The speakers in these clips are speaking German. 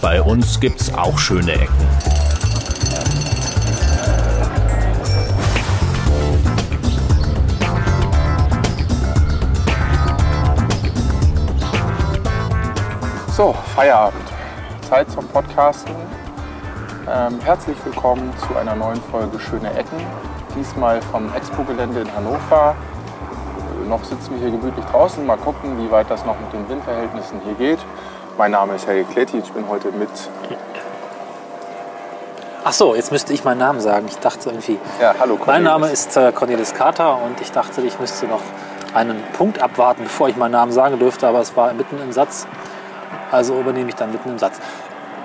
Bei uns gibt's auch schöne Ecken. So, Feierabend. Zeit zum Podcasten. Ähm, herzlich willkommen zu einer neuen Folge Schöne Ecken. Diesmal vom Expo-Gelände in Hannover. Äh, Noch sitzen wir hier gemütlich draußen. Mal gucken, wie weit das noch mit den Windverhältnissen hier geht. Mein Name ist Helge Kletti. Ich bin heute mit. Ach so, jetzt müsste ich meinen Namen sagen. Ich dachte irgendwie. Ja, hallo Mein Name Cornelis. ist äh, Cornelis Carter und ich dachte, ich müsste noch einen Punkt abwarten, bevor ich meinen Namen sagen dürfte, aber es war mitten im Satz. Also übernehme ich dann mitten im Satz.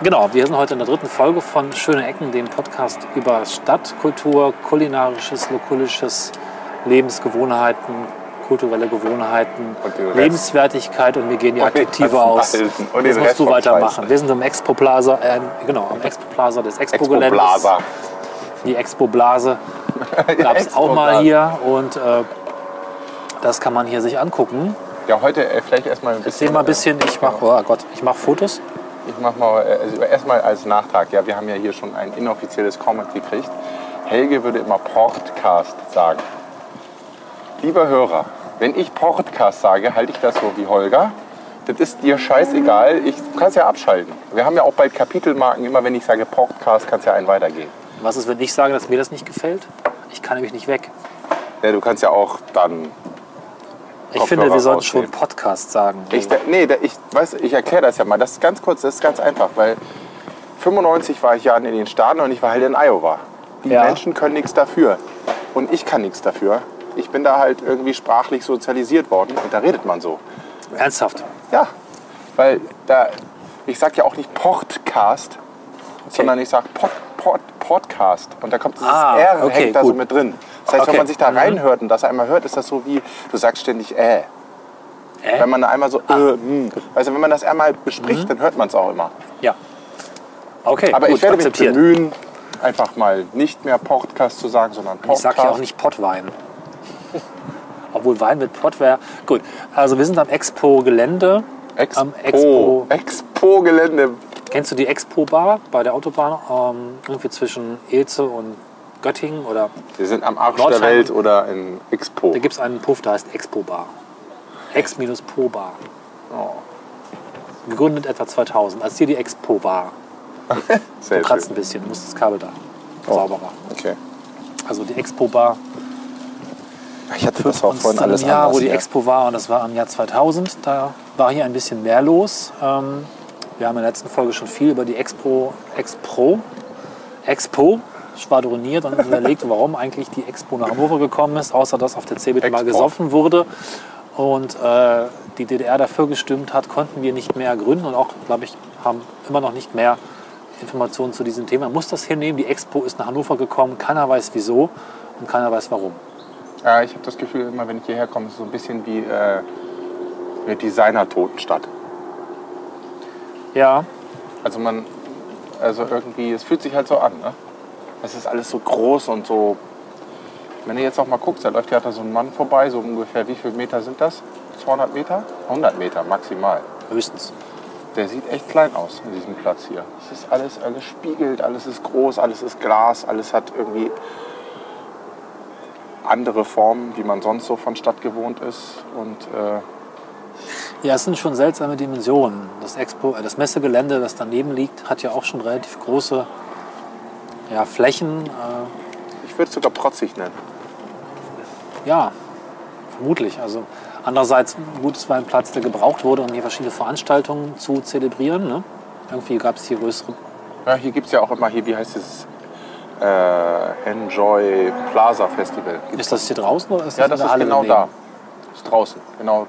Genau, wir sind heute in der dritten Folge von Schöne Ecken, dem Podcast über Stadtkultur, kulinarisches, lokulisches, Lebensgewohnheiten, kulturelle Gewohnheiten, Und. Lebenswertigkeit und mir gehen die Adjektive aus. Und Jetzt musst Rest du weitermachen. Wir sind im Expo Plaza, äh, genau, am Expo Plaza des Expo-Geländes. Expo-Blaser. Die Expo-Blase gab es auch mal hier und äh, das kann man hier sich angucken. Ja, heute äh, vielleicht erstmal ein bisschen. Erzähl mal ein bisschen, ich mache, oh Gott, ich mache Fotos. Ich mach mal äh, also erstmal als Nachtrag. Ja, wir haben ja hier schon ein inoffizielles Comment gekriegt. Helge würde immer Podcast sagen. Lieber Hörer, wenn ich Podcast sage, halte ich das so wie Holger. Das ist dir scheißegal. Ich, du kannst ja abschalten. Wir haben ja auch bald Kapitelmarken. Immer wenn ich sage Podcast, kannst ja einen weitergehen. Was ist, wenn ich sage, dass mir das nicht gefällt? Ich kann nämlich nicht weg. Ja, du kannst ja auch dann. Ich Kopfhörer finde, wir sollten schon. Podcast sagen. Ich, nee, ich, weiß, ich erkläre das ja mal. Das ist ganz kurz, das ist ganz einfach, weil 95 war ich ja in den Staaten und ich war halt in Iowa. Die Ja. Menschen können nichts dafür und ich kann nichts dafür. Ich bin da halt irgendwie sprachlich sozialisiert worden und da redet man so. Ernsthaft. Ja, weil da, ich sag ja auch nicht Podcast, sondern ich sag Pod, Pod, Podcast und da kommt dieses Ah, R okay, hängt da so gut. mit drin. Das heißt, Okay. wenn man sich da Mhm. reinhört und das einmal hört, ist das so wie, du sagst ständig äh. Äh? Wenn man da einmal so, Ah. äh, mh. also wenn man das einmal bespricht, dann hört man es auch immer. Ja. Okay, Aber gut, ich werde mich akzeptiert. bemühen, einfach mal nicht mehr Podcast zu sagen, sondern Ich Podcast. sage ja auch nicht Pottwein. Obwohl Wein mit Pott wäre. Gut, also wir sind am Expo-Gelände. Expo. Am Expo. Expo-Gelände. Kennst du die Expo-Bar bei der Autobahn? Ähm, irgendwie zwischen Ilze und Göttingen oder Wir sind am Arsch Nordheim. der Welt oder in Expo. Da gibt es einen Puff, der heißt Expo Bar. Ex-Po Bar. Oh, Gegründet etwa 2000, als hier die Expo war. sehr Du kratzt ein bisschen, du musst das Kabel da. Oh. Sauberer. Okay. Also die Expo Bar. Ich hatte das auch vorhin alles Jahr, anders wo die hier. Expo war, und das war im Jahr 2000, da war hier ein bisschen mehr los. Ähm, wir haben in der letzten Folge schon viel über die Expo, Expro, Expo schwadroniert und überlegt, warum eigentlich die Expo nach Hannover gekommen ist, außer dass auf der CeBIT mal gesoffen wurde und äh, die DDR dafür gestimmt hat, konnten wir nicht mehr gründen und auch, glaube ich, haben immer noch nicht mehr Informationen zu diesem Thema. Man muss das hinnehmen, die Expo ist nach Hannover gekommen, keiner weiß wieso und keiner weiß warum. Ja, ich habe das Gefühl, immer wenn ich hierher komme, ist es so ein bisschen wie äh, eine Designer-Totenstadt. Ja, Also man, also irgendwie, es fühlt sich halt so an, ne? Es ist alles so groß und so. Wenn du jetzt auch mal guckst, da läuft ja da so ein Mann vorbei, so ungefähr, wie viele Meter sind das? 200 Meter? 100 Meter maximal. höchstens. Der sieht echt klein aus in diesem Platz hier. Es ist alles, alles spiegelt, alles ist groß, alles ist Glas, alles hat irgendwie andere Formen, wie man sonst so von Stadt gewohnt ist. Und äh, Ja, es sind schon seltsame Dimensionen. Das, Expo, äh, das Messegelände, das daneben liegt, hat ja auch schon relativ große ja, Flächen. Äh, ich würde es sogar protzig nennen. ja, vermutlich. Also andererseits, gut, es war ein Platz, der gebraucht wurde, um hier verschiedene Veranstaltungen zu zelebrieren. Ne? Irgendwie gab es hier größere. Ja, hier gibt es ja auch immer, hier, wie heißt es? Äh, Enjoy Plaza Festival. Gibt's Ist das hier draußen oder ist ja, das das in der ist Halle genau daneben? da. Ist draußen, genau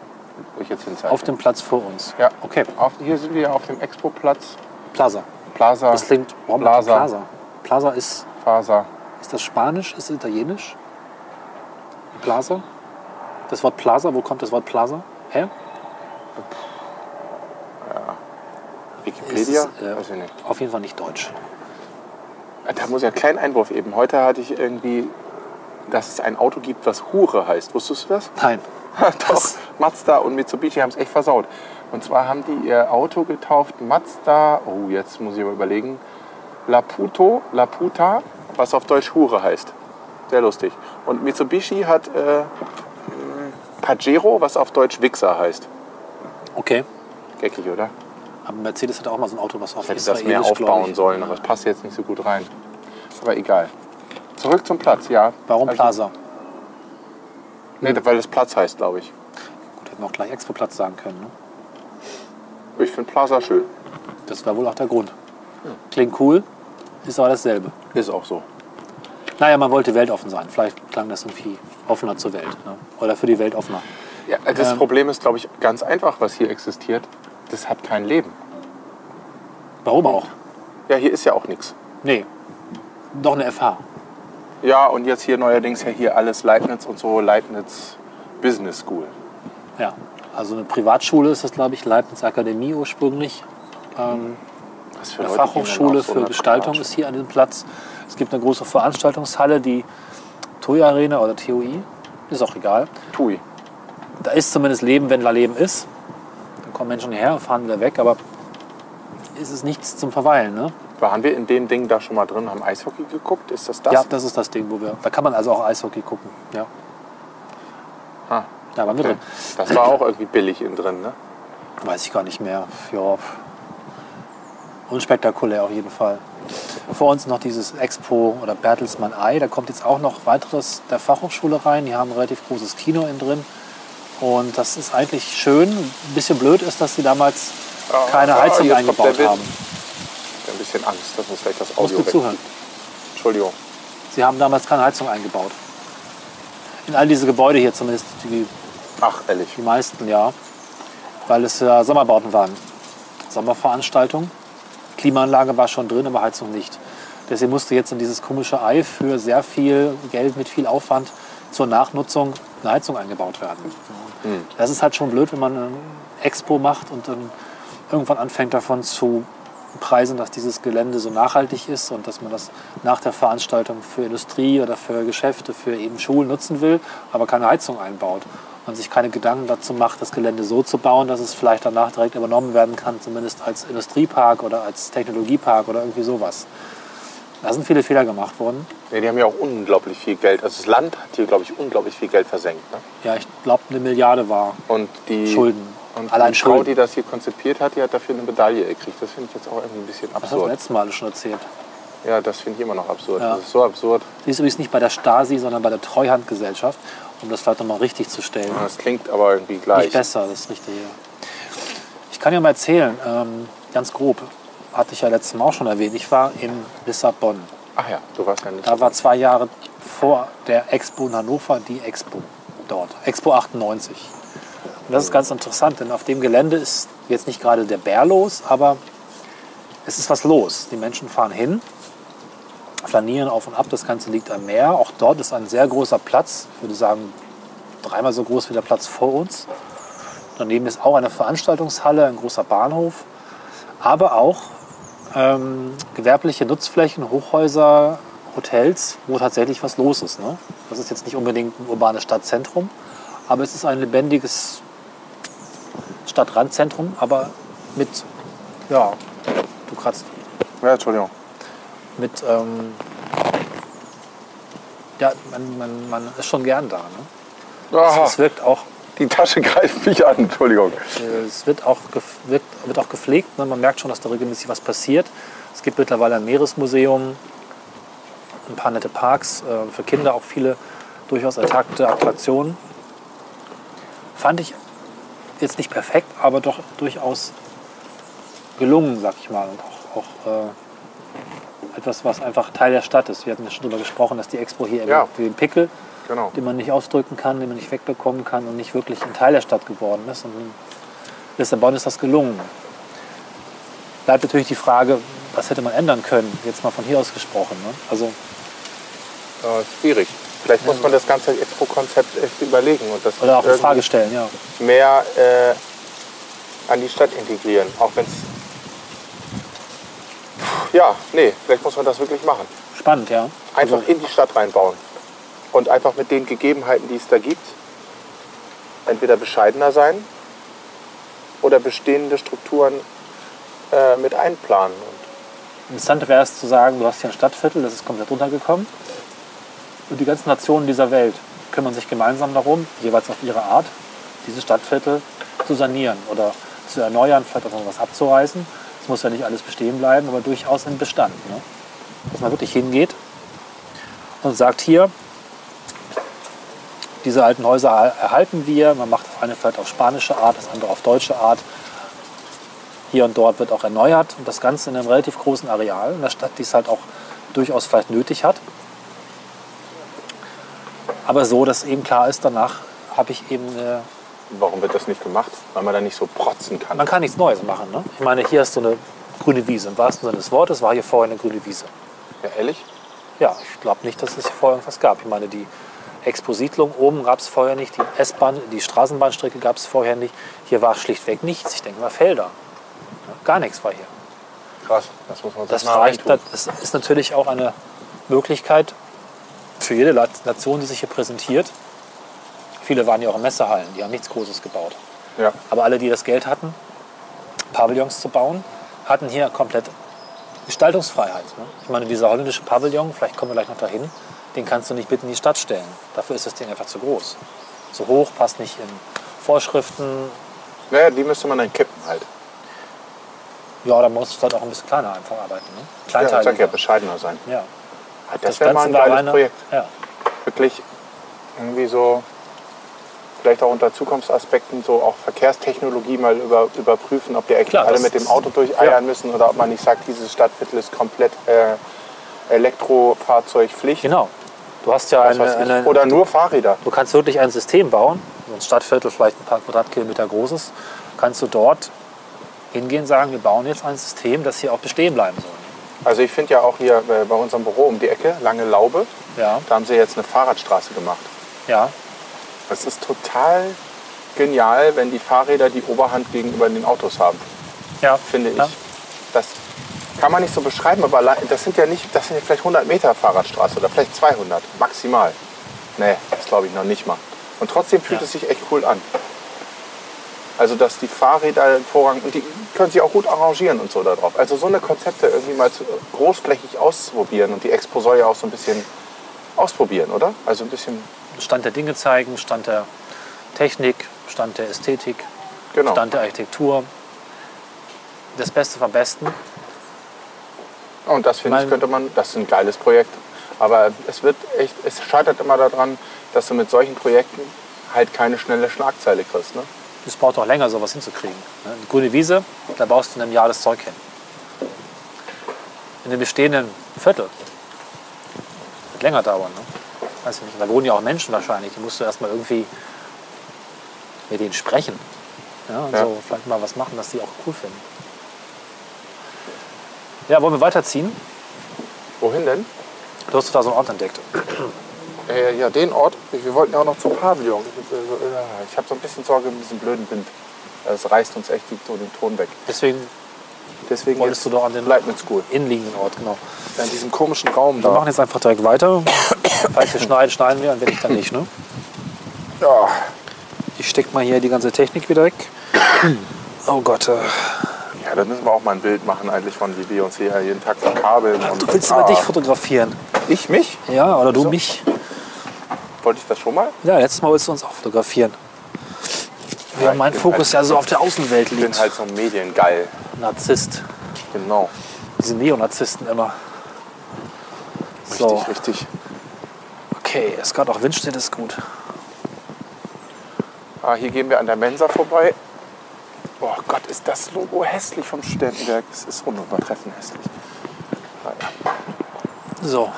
wo ich jetzt hinzeige. Auf dem Platz vor uns. ja, Okay, auf, hier sind wir auf dem Expo-Platz. Plaza. Plaza, Das klingt warum Plaza. Plaza. Plaza ist, Faser. ist das Spanisch, ist es Italienisch? Plaza? Das Wort Plaza, wo kommt das Wort Plaza her? Wikipedia? Ist äh, Weiß ich nicht. Auf jeden Fall nicht Deutsch. Da muss ich einen kleinen Einwurf eben. Heute hatte ich irgendwie, dass es ein Auto gibt, was Hure heißt. Wusstest du das? Nein. Doch, Mazda und Mitsubishi haben es echt versaut. Und zwar haben die ihr Auto getauft Mazda, oh, jetzt muss ich mal überlegen, Laputo, Laputa, was auf Deutsch Hure heißt. Sehr lustig. Und Mitsubishi hat äh, Pajero, was auf Deutsch Wichser heißt. Okay. Geckig, oder? Aber Mercedes hat auch mal so ein Auto, was auf hätte das mehr aufbauen sollen, aber es passt jetzt nicht so gut rein. Aber egal. Zurück zum Platz, ja. Warum Also- Plaza? Nee, weil es Platz heißt, glaube ich. Gut, hätten wir auch gleich Expo-Platz sagen können. Ne? Ich finde Plaza schön. Das war wohl auch der Grund. Klingt cool, ist aber dasselbe. Ist auch so. Naja, man wollte weltoffen sein. Vielleicht klang das irgendwie offener zur Welt. Ne? Oder für die Welt offener. Ja, das Ähm. Problem ist, glaube ich, ganz einfach, was hier existiert. Das hat kein Leben. Warum auch? Ja, hier ist ja auch nichts. Nee. Doch eine FH. Ja, und jetzt hier neuerdings ja hier alles Leibniz und so, Leibniz Business School. Ja. Also eine Privatschule ist das, glaube ich, Leibniz Akademie ursprünglich. Ähm, Was für eine Leute Fachhochschule so für Gestaltung ist hier an diesem Platz. Es gibt eine große Veranstaltungshalle, die TUI Arena oder TUI. Ist auch egal. Tui. Da ist zumindest Leben, wenn da Leben ist. Kommen Menschen hierher und fahren wieder weg, aber ist es nichts zum Verweilen. Ne? Waren wir in dem Ding da schon mal drin, haben Eishockey geguckt? Ist das das? Ja, das ist das Ding, wo wir. Da kann man also auch Eishockey gucken. Ja, Ah, da waren wir okay. drin. Das war auch irgendwie billig innen drin, ne? Weiß ich gar nicht mehr. Ja. Unspektakulär auf jeden Fall. Vor uns noch dieses Expo oder Bertelsmann Ei. Da kommt jetzt auch noch weiteres der Fachhochschule rein. Die haben ein relativ großes Kino innen drin. Und das ist eigentlich schön. Ein bisschen blöd ist, dass sie damals Ja, keine ja, Heizung eingebaut haben. Ich hab ein bisschen Angst, dass uns vielleicht das Musst Audio du zuhören. Entschuldigung. Sie haben damals keine Heizung eingebaut. In all diese Gebäude hier zumindest, die, Ach, ehrlich. die meisten, ja. Weil es ja Sommerbauten waren. Sommerveranstaltung. Klimaanlage war schon drin, aber Heizung nicht. Deswegen musste jetzt in dieses komische Ei für sehr viel Geld mit viel Aufwand zur Nachnutzung eine Heizung eingebaut werden. Das ist halt schon blöd, wenn man eine Expo macht und dann irgendwann anfängt davon zu preisen, dass dieses Gelände so nachhaltig ist und dass man das nach der Veranstaltung für Industrie oder für Geschäfte, für eben Schulen nutzen will, aber keine Heizung einbaut und sich keine Gedanken dazu macht, das Gelände so zu bauen, dass es vielleicht danach direkt übernommen werden kann, zumindest als Industriepark oder als Technologiepark oder irgendwie sowas. Da sind viele Fehler gemacht worden. Nee, die haben ja auch unglaublich viel Geld. Also das Land hat hier, glaube ich, unglaublich viel Geld versenkt. Ne? Ja, ich glaube, eine Milliarde war Und die, Schulden. Und Allein die Frau, Schulden. die das hier konzipiert hat, die hat dafür eine Medaille gekriegt. Das finde ich jetzt auch irgendwie ein bisschen Das hast du absurd. letztes Mal schon erzählt. Ja, das finde ich immer noch absurd. Ja. Das ist so absurd. Sie ist übrigens nicht bei der Stasi, sondern bei der Treuhandgesellschaft, um das vielleicht nochmal richtig zu stellen. Das klingt aber irgendwie gleich. Nicht besser, das Richtige. Ich kann ja mal erzählen, ähm, ganz grob, hatte ich ja letztes Mal auch schon erwähnt. Ich war in Lissabon. Ach ja, du warst ja nicht. Da war zwei Jahre vor der Expo in Hannover die Expo dort. Expo 98. Und das ist ganz interessant, denn auf dem Gelände ist jetzt nicht gerade der Bär los, aber es ist was los. Die Menschen fahren hin, flanieren auf und ab. Das Ganze liegt am Meer. Auch dort ist ein sehr großer Platz. Ich würde sagen, dreimal so groß wie der Platz vor uns. Daneben ist auch eine Veranstaltungshalle, ein großer Bahnhof, aber auch ähm, gewerbliche Nutzflächen, Hochhäuser, Hotels, wo tatsächlich was los ist. Ne? Das ist jetzt nicht unbedingt ein urbanes Stadtzentrum, aber es ist ein lebendiges Stadtrandzentrum, aber mit, ja, du kratzt, Ja, Entschuldigung. mit, ähm, ja, man, man, man ist schon gern da. Ne? Aha, Es wirkt auch die Tasche greift mich an. Entschuldigung. Es wird auch, wird, wird auch gepflegt. Ne? Man merkt schon, dass da regelmäßig was passiert. Es gibt mittlerweile ein Meeresmuseum, ein paar nette Parks, äh, für Kinder auch viele durchaus ertagte Attraktionen. Fand ich jetzt nicht perfekt, aber doch durchaus gelungen, sag ich mal. Und auch, auch äh, etwas, was einfach Teil der Stadt ist. Wir hatten ja schon darüber gesprochen, dass die Expo hier Ja. eben wie ein Pickel Genau. den man nicht ausdrücken kann, den man nicht wegbekommen kann und nicht wirklich ein Teil der Stadt geworden ist. Und in Lissabon ist das gelungen. Bleibt natürlich die Frage, was hätte man ändern können, jetzt mal von hier aus gesprochen. Ne? Also Äh, schwierig. Vielleicht muss man das ganze Expo-Konzept echt überlegen und das oder auch in Frage stellen, ja. mehr äh, an die Stadt integrieren. Auch wenn es. Ja, nee, vielleicht muss man das wirklich machen. Spannend, ja. Einfach Also, in die Stadt reinbauen. Und einfach mit den Gegebenheiten, die es da gibt, entweder bescheidener sein oder bestehende Strukturen äh, mit einplanen. Interessant wäre es zu sagen, du hast hier ein Stadtviertel, das ist komplett runtergekommen. Und die ganzen Nationen dieser Welt kümmern sich gemeinsam darum, jeweils auf ihre Art, dieses Stadtviertel zu sanieren oder zu erneuern, vielleicht auch noch was abzureißen. Es muss ja nicht alles bestehen bleiben, aber durchaus im Bestand. Ne? Dass man wirklich hingeht und sagt, hier, diese alten Häuser erhalten wir. Man macht das eine vielleicht auf spanische Art, das andere auf deutsche Art. Hier und dort wird auch erneuert und das Ganze in einem relativ großen Areal, in der Stadt, die es halt auch durchaus vielleicht nötig hat. Aber so, dass eben klar ist, danach habe ich eben eine Warum wird das nicht gemacht? Weil man da nicht so protzen kann. Man kann nichts Neues machen. Ne? Ich meine, hier hast du eine grüne Wiese. Im wahrsten Sinne des Wortes war hier vorher eine grüne Wiese. Ja, ehrlich? Ja, ich glaube nicht, dass es hier vorher irgendwas gab. Ich meine, die Expositlung oben gab es vorher nicht, die S-Bahn, die Straßenbahnstrecke gab es vorher nicht. Hier war schlichtweg nichts. Ich denke mal Felder. Gar nichts war hier. Krass, das muss man Das, reicht, das ist natürlich auch eine Möglichkeit für jede Nation, die sich hier präsentiert. Viele waren ja auch in Messehallen, die haben nichts Großes gebaut. Ja. Aber alle, die das Geld hatten, Pavillons zu bauen, hatten hier komplett Gestaltungsfreiheit. Ne? Ich meine, dieser holländische Pavillon, vielleicht kommen wir gleich noch dahin, den kannst du nicht mitten in die Stadt stellen. Dafür ist das Ding einfach zu groß. Zu hoch, passt nicht in Vorschriften. Naja, die müsste man dann kippen halt. Ja, da musst du halt auch ein bisschen kleiner einfach arbeiten. Ne? Ja, ich Kleinteiliger. sag ja, bescheidener sein. ja. Das, wäre mal ein geiles Projekt. Ja. Wirklich irgendwie so, vielleicht auch unter Zukunftsaspekten, so auch Verkehrstechnologie mal über, überprüfen, ob die eigentlich Klar, alle mit dem ist- Auto durcheiern ja. müssen oder ob man nicht sagt, dieses Stadtviertel ist komplett äh, Elektrofahrzeugpflicht. Genau. Du hast ja eine, eine, Oder nur Fahrräder. Du kannst wirklich ein System bauen, so ein Stadtviertel, vielleicht ein paar Quadratkilometer großes, kannst du dort hingehen und sagen, wir bauen jetzt ein System, das hier auch bestehen bleiben soll. Also ich finde ja auch hier äh, bei unserem Büro um die Ecke, Lange Laube, Ja, da haben sie jetzt eine Fahrradstraße gemacht. ja, Das ist total genial, wenn die Fahrräder die Oberhand gegenüber den Autos haben. ja. finde ich. Ja. Das kann man nicht so beschreiben, aber das sind ja nicht, das sind ja vielleicht 100 Meter Fahrradstraße oder vielleicht 200 maximal. Nee, das glaube ich noch nicht mal. Und trotzdem fühlt Ja. es sich echt cool an. Also dass die Fahrräder Vorrang und die können sich auch gut arrangieren und so darauf. Also so eine Konzepte irgendwie mal zu, großflächig auszuprobieren und die Expo soll ja auch so ein bisschen ausprobieren, oder? Also ein bisschen Stand der Dinge zeigen, Stand der Technik, Stand der Ästhetik, genau. Stand der Architektur. Das Beste vom Besten. Und das finde ich, könnte man, das ist ein geiles Projekt. Aber es wird echt, es scheitert immer daran, dass du mit solchen Projekten halt keine schnelle Schlagzeile kriegst. Ne? Es braucht auch länger, sowas hinzukriegen. ne? Eine grüne Wiese, da baust du in einem Jahr das Zeug hin. In dem bestehenden Viertel wird länger dauern. Ne? Weiß ich nicht. Da wohnen ja auch Menschen wahrscheinlich. Die musst du erstmal irgendwie mit denen sprechen. Ja, und Ja. so vielleicht mal was machen, dass die auch cool finden. Ja, wollen wir weiterziehen? Wohin denn? Du hast da so einen Ort entdeckt. Äh, ja, den Ort. Wir wollten ja auch noch zum Pavillon. Ich, äh, äh, habe so ein bisschen Sorge um diesen blöden Wind. Es reißt uns echt den Ton weg. Deswegen Deswegen Wolltest du doch an den- Leibniz School. innenliegenden Ort, genau. In diesem komischen Raum Wir da. machen jetzt einfach direkt weiter. Falls wir schneiden, schneiden wir und wenn nicht, dann nicht. Ne? Ja. Ich steck mal hier die ganze Technik wieder weg. Oh Gott. Äh. ja, dann müssen wir auch mal ein Bild machen eigentlich von, wie wir uns hier jeden Tag verkabeln. Und, Du willst Ah, aber dich fotografieren. Ich mich? Ja, oder du Wieso? mich. Wollte ich das schon mal? Ja, letztes Mal wolltest du uns auch fotografieren. Ja, Ja, mein Fokus halt- ja so auf der Außenwelt Ich bin liegt. halt so mediengeil. Narzisst. Genau. Diese Neonazisten immer. Richtig, So, richtig. Okay, ist gerade auch Windstill, ist gut. Ah, hier gehen wir an der Mensa vorbei. Oh Gott, ist das Logo hässlich vom Studentenwerk. Es ist unübertreffend hässlich. Naja. So,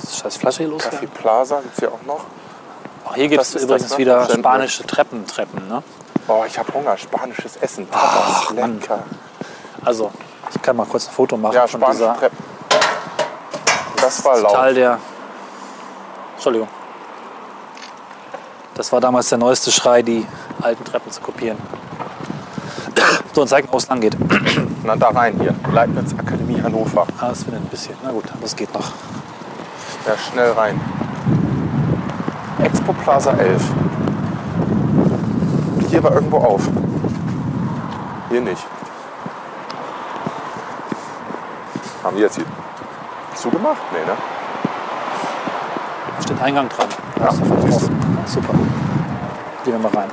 das scheiß Flasche hier Café loswerden. Plaza gibt es hier auch noch. Auch hier gibt es übrigens das, wieder spanische Treppen, Treppen. Ne? Oh, ich habe Hunger. Spanisches Essen. Ach, Tapas, Mann. lecker. Also, ich kann mal kurz ein Foto machen Ja, von spanische dieser Treppen. Das war laut. Teil der. Entschuldigung. Das war damals der neueste Schrei, die alten Treppen zu kopieren. So, und zeig mal, wo es lang geht. Na, da rein hier. Leibniz Akademie Hannover. Ah, das wird ein bisschen. Na gut, das geht noch. Ja, schnell rein. Expo Plaza 11. Hier war irgendwo auf. Hier nicht. Haben die jetzt hier zugemacht? Nee, ne? Da steht Eingang dran. Ja, super. Gehen wir mal rein.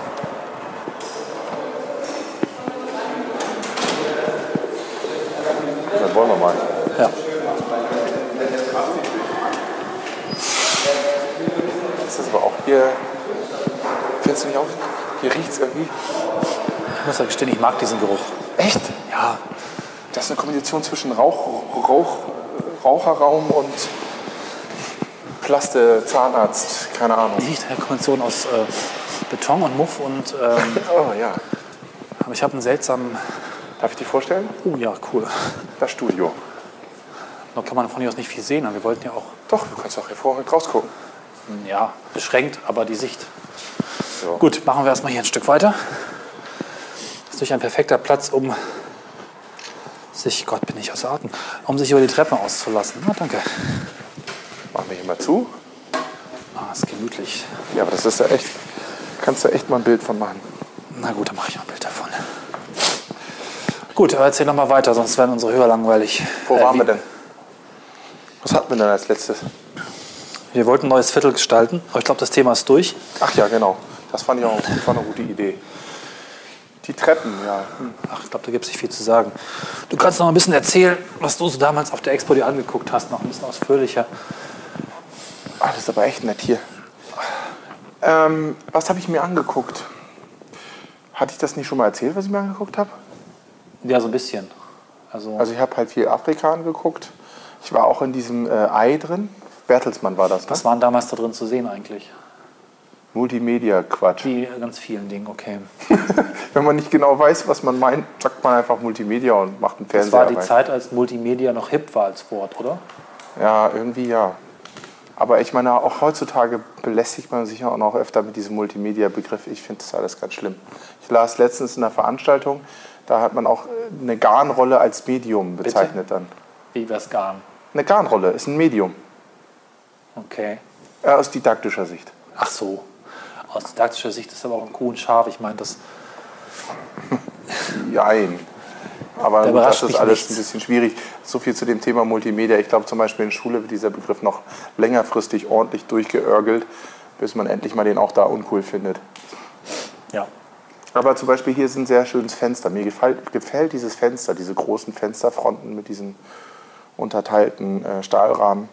Dann wollen wir mal. Ja. Das ist aber auch hier. Findest du nicht auch? Hier riecht es irgendwie. Ich muss ja gestehen, ich mag diesen Geruch. Echt? Ja, Das ist eine Kombination zwischen Rauch, Rauch, Raucherraum und Plaste, Zahnarzt, keine Ahnung. die Kombination aus äh, Beton und Muff und ähm, Oh ja. aber ich habe einen seltsamen. Darf ich dir vorstellen? Oh ja, cool. Das Studio. Da kann man von hier aus nicht viel sehen. aber Wir wollten ja auch, Doch, du kannst auch hervorragend rausgucken. hm, ja, beschränkt, aber die Sicht. So. Gut, machen wir erstmal hier ein Stück weiter. Das ist natürlich ein perfekter Platz, um sich, Gott, bin ich außer Atem, um sich über die Treppe auszulassen. Na, danke. Machen wir hier mal zu. Ah, ist gemütlich. Ja, aber das ist ja echt. Kannst du echt mal ein Bild von machen. Na gut, dann mache ich auch ein Bild davon. Gut, aber erzähl noch mal weiter, sonst werden unsere Hörer langweilig. Wo Äh, waren wie- wir denn? Was hatten wir denn als letztes? Wir wollten ein neues Viertel gestalten, aber ich glaube, das Thema ist durch. Ach ja, genau. Das fand ich auch war eine gute Idee. Die Treppen, ja. Hm. Ach, ich glaube, da gibt es nicht viel zu sagen. Du kannst noch ein bisschen erzählen, was du so damals auf der Expo dir angeguckt hast, noch ein bisschen ausführlicher. Ah, das ist aber echt nett hier. Ähm, was habe ich mir angeguckt? Hatte ich das nicht schon mal erzählt, was ich mir angeguckt habe? Ja, so ein bisschen. Also, Also ich habe halt viel Afrika angeguckt. Ich war auch in diesem äh, Ei drin. Bertelsmann war das, ne? was waren damals da drin zu sehen eigentlich? Multimedia-Quatsch. Die ganz vielen Dingen, okay. Wenn man nicht genau weiß, was man meint, sagt man einfach Multimedia und macht einen Das Fernseher war die rein. Zeit, als Multimedia noch hip war als Wort, oder? Ja, irgendwie ja. Aber ich meine, auch heutzutage belästigt man sich ja auch noch öfter mit diesem Multimedia-Begriff. Ich finde das alles ganz schlimm. Ich las letztens in einer Veranstaltung, da hat man auch äh, eine Garnrolle als Medium bezeichnet dann. Wie wär's Garn? Eine Garnrolle ist ein Medium, Okay. äh, aus didaktischer Sicht. Ach so. Aus didaktischer Sicht ist aber auch ein Kuh und Schaf. Ich meine, das Jein. Aber Da das ist alles nichts. ein bisschen schwierig. So viel zu dem Thema Multimedia. Ich glaube zum Beispiel in Schule wird dieser Begriff noch längerfristig ordentlich durchgeörgelt, bis man endlich mal den auch da uncool findet. ja. Aber zum Beispiel hier ist ein sehr schönes Fenster. Mir gefällt, gefällt dieses Fenster, diese großen Fensterfronten mit diesen unterteilten äh, Stahlrahmen.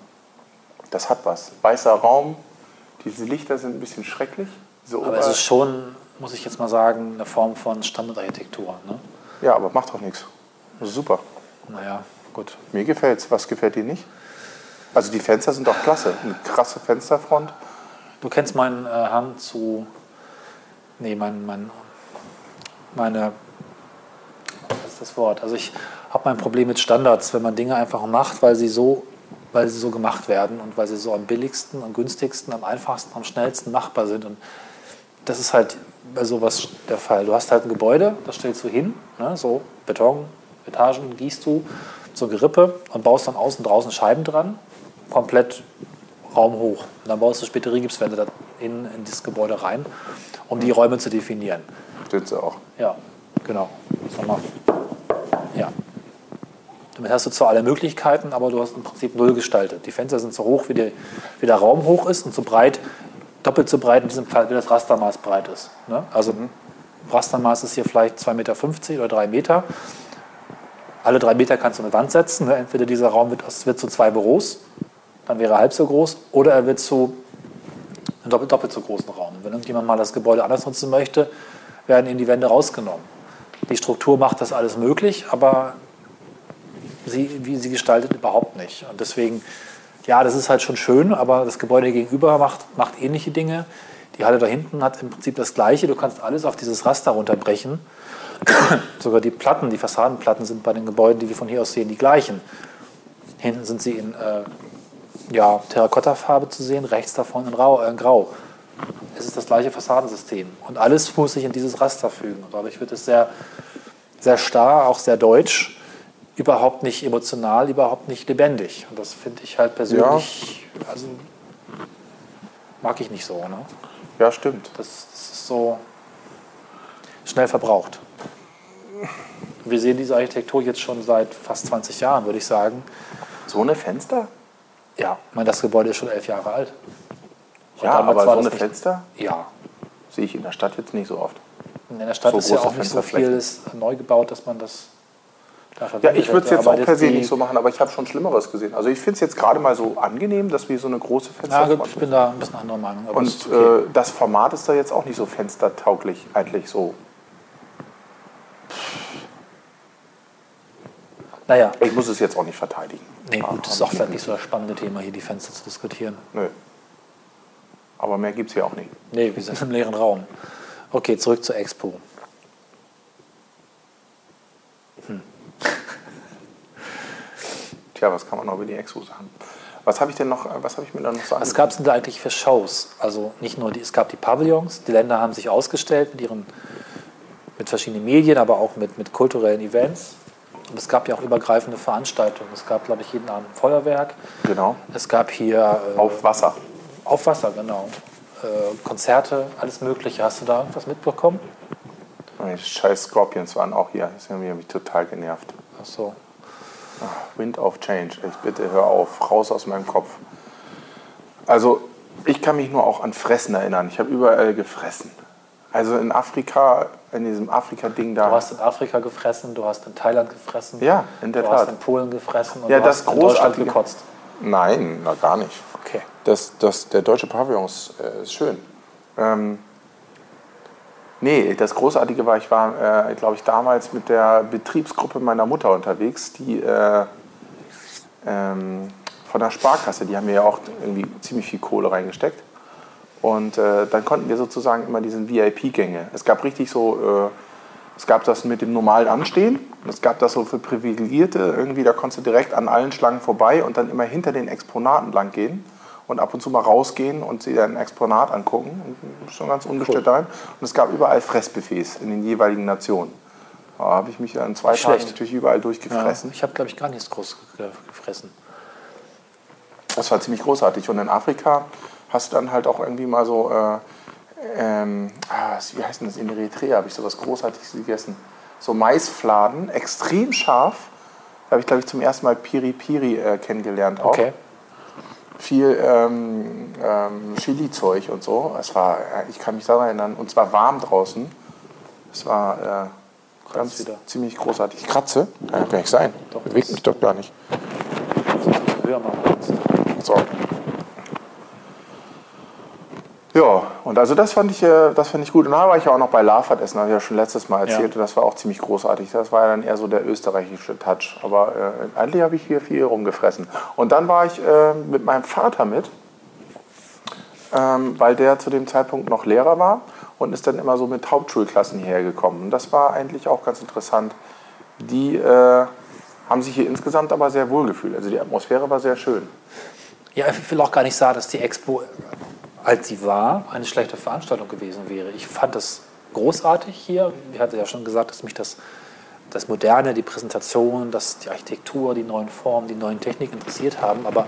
Das hat was. Weißer Raum, diese Lichter sind ein bisschen schrecklich. So Aber es ist schon, muss ich jetzt mal sagen, eine Form von Standardarchitektur. Ne? ja, aber macht doch nichts. Super. Naja, gut. Mir gefällt's. Was gefällt dir nicht? Also die Fenster sind doch klasse. Eine krasse Fensterfront. Du kennst meinen äh, Hang zu. Nee, mein, mein, meine. Was ist das Wort? Also, ich habe mein Problem mit Standards, wenn man Dinge einfach macht, weil sie so weil sie so gemacht werden und weil sie so am billigsten, am günstigsten, am einfachsten, am schnellsten machbar sind. Und das ist halt bei sowas der Fall. Du hast halt ein Gebäude, das stellst du hin, ne, so Beton, Etagen gießt du, so Gerippe und baust dann außen draußen Scheiben dran, komplett raumhoch. Und dann baust du spätere Gipswände da in, in dieses Gebäude rein, um die Räume zu definieren. Stimmt sie auch. Ja, genau. Sag mal. Ja. Damit hast du zwar alle Möglichkeiten, aber du hast im Prinzip null gestaltet. Die Fenster sind so hoch, wie, die, wie der Raum hoch ist und so breit, doppelt so breit in diesem Fall, wie das Rastermaß breit ist. Ne? Also Rastermaß ist hier vielleicht 2,50 Meter oder 3 Meter. Alle drei Meter kannst du eine Wand setzen. Ne? Entweder dieser Raum wird, wird zu zwei Büros, dann wäre er halb so groß, oder er wird zu einem doppelt, doppelt so großen Raum. Wenn irgendjemand mal das Gebäude anders nutzen möchte, werden ihm die Wände rausgenommen. Die Struktur macht das alles möglich, aber sie, wie sie gestaltet, überhaupt nicht. Und deswegen, ja, das ist halt schon schön, aber das Gebäude gegenüber macht, macht ähnliche Dinge. Die Halle da hinten hat im Prinzip das Gleiche. Du kannst alles auf dieses Raster runterbrechen. Sogar die Platten, die Fassadenplatten sind bei den Gebäuden, die wir von hier aus sehen, die gleichen. Hinten sind sie in äh, ja, Terrakottafarbe zu sehen, rechts davon in, Rau, äh, in Grau. Es ist das gleiche Fassadensystem. Und alles muss sich in dieses Raster fügen. Und dadurch wird es sehr, sehr starr, auch sehr deutsch, überhaupt nicht emotional, überhaupt nicht lebendig. Und das finde ich halt persönlich, also mag ich nicht so. Ne? Ja, stimmt. Das, das ist so schnell verbraucht. Wir sehen diese Architektur jetzt schon seit fast 20 Jahren, würde ich sagen. So eine Fenster? Ja, ich meine, das Gebäude ist schon elf Jahre alt. Und Ja, aber so eine Fenster Ja. sehe ich in der Stadt jetzt nicht so oft. In der Stadt So ist ja auch nicht so vieles neu gebaut, dass man das da Ja, ich würde es jetzt auch per se nicht so machen, aber ich habe schon Schlimmeres gesehen. Also ich finde es jetzt gerade mal so angenehm, dass wir so eine große Ja, Fensterfront gut, ich bin da ein bisschen anderer Meinung. Und okay. äh, das Format ist da jetzt auch nicht so fenstertauglich, eigentlich so. Naja, Ich muss es jetzt auch nicht verteidigen. nee, gut, das ist auch ich vielleicht nicht so das spannende Thema, hier die Fenster zu diskutieren. Nö. Aber mehr gibt es hier auch nicht. Nee, wir sind im leeren Raum. Okay, zurück zur Expo. Tja, was kann man noch über die Expo sagen? Was habe ich denn noch, was habe ich mir da noch sagen? Was gab es denn da eigentlich für Shows? Also nicht nur die, es gab die Pavillons, die Länder haben sich ausgestellt mit ihren mit verschiedenen Medien, aber auch mit, mit kulturellen Events. Und es gab ja auch übergreifende Veranstaltungen. Es gab, glaube ich, jeden Abend ein Feuerwerk. Genau. Es gab hier äh, Auf Wasser. auf Wasser, genau. Äh, Konzerte, alles Mögliche. Hast du da irgendwas mitbekommen? Die scheiß Scorpions waren auch hier. Das haben mich total genervt. Ach so. Wind of Change. Ich bitte, hör auf. Raus aus meinem Kopf. Also, ich kann mich nur auch an Fressen erinnern. Ich habe überall gefressen. Also in Afrika, in diesem Afrika-Ding da. Du hast in Afrika gefressen, du hast in Thailand gefressen. Ja, in der du Tat. hast in Polen gefressen und Ja, du das hast in Deutschland Großartige- gekotzt. Nein, na gar nicht. Okay. Das, das, der deutsche Pavillon ist, äh, ist schön. Ähm, nee, das Großartige war, ich war, äh, glaube ich, damals mit der Betriebsgruppe meiner Mutter unterwegs, die äh, ähm, von der Sparkasse, die haben mir ja auch irgendwie ziemlich viel Kohle reingesteckt. Und äh, dann konnten wir sozusagen immer diesen VIP-Gänge. Es gab richtig so, äh, es gab das mit dem normalen Anstehen es gab das so für Privilegierte. Irgendwie, da konntest du direkt an allen Schlangen vorbei und dann immer hinter den Exponaten lang gehen und ab und zu mal rausgehen und sie dann ein Exponat angucken. Und schon ganz ungestört rein. Und es gab überall Fressbuffets in den jeweiligen Nationen. Da habe ich mich dann zwei schlecht. natürlich überall Ja, durchgefressen. ich habe, glaube ich, gar nichts groß ge- gefressen. Das war ziemlich großartig. Und in Afrika hast du dann halt auch irgendwie mal so, äh, ähm, ah, wie heißt denn das, in Eritrea habe ich sowas Großartiges gegessen. So Maisfladen, extrem scharf. Da habe ich, glaube ich, zum ersten Mal Piri Piri äh, kennengelernt auch. Okay. Viel ähm, ähm, Chili-Zeug und so. Es war, äh, ich kann mich daran erinnern, und zwar warm draußen. Es war äh, ganz wieder. ziemlich großartig. Ich kratze? Kann ja gar nicht sein. Doch, Bewegt mich doch gar nicht. Höher machen. So. Ja, und also das fand ich, äh, das fand ich gut. Und da war ich ja auch noch bei Lafert essen, habe ich ja schon letztes Mal erzählt. Ja. Und das war auch ziemlich großartig. Das war ja dann eher so der österreichische Touch. Aber äh, eigentlich habe ich hier viel rumgefressen. Und dann war ich äh, mit meinem Vater mit, ähm, weil der zu dem Zeitpunkt noch Lehrer war und ist dann immer so mit Hauptschulklassen hierher gekommen. Und das war eigentlich auch ganz interessant. Die äh, haben sich hier insgesamt aber sehr wohl gefühlt. Also die Atmosphäre war sehr schön. Ja, ich will auch gar nicht sagen, dass die Expo, als sie war, eine schlechte Veranstaltung gewesen wäre. Ich fand das großartig hier. Ich hatte ja schon gesagt, dass mich das, das Moderne, die Präsentation, das, die Architektur, die neuen Formen, die neuen Techniken interessiert haben. Aber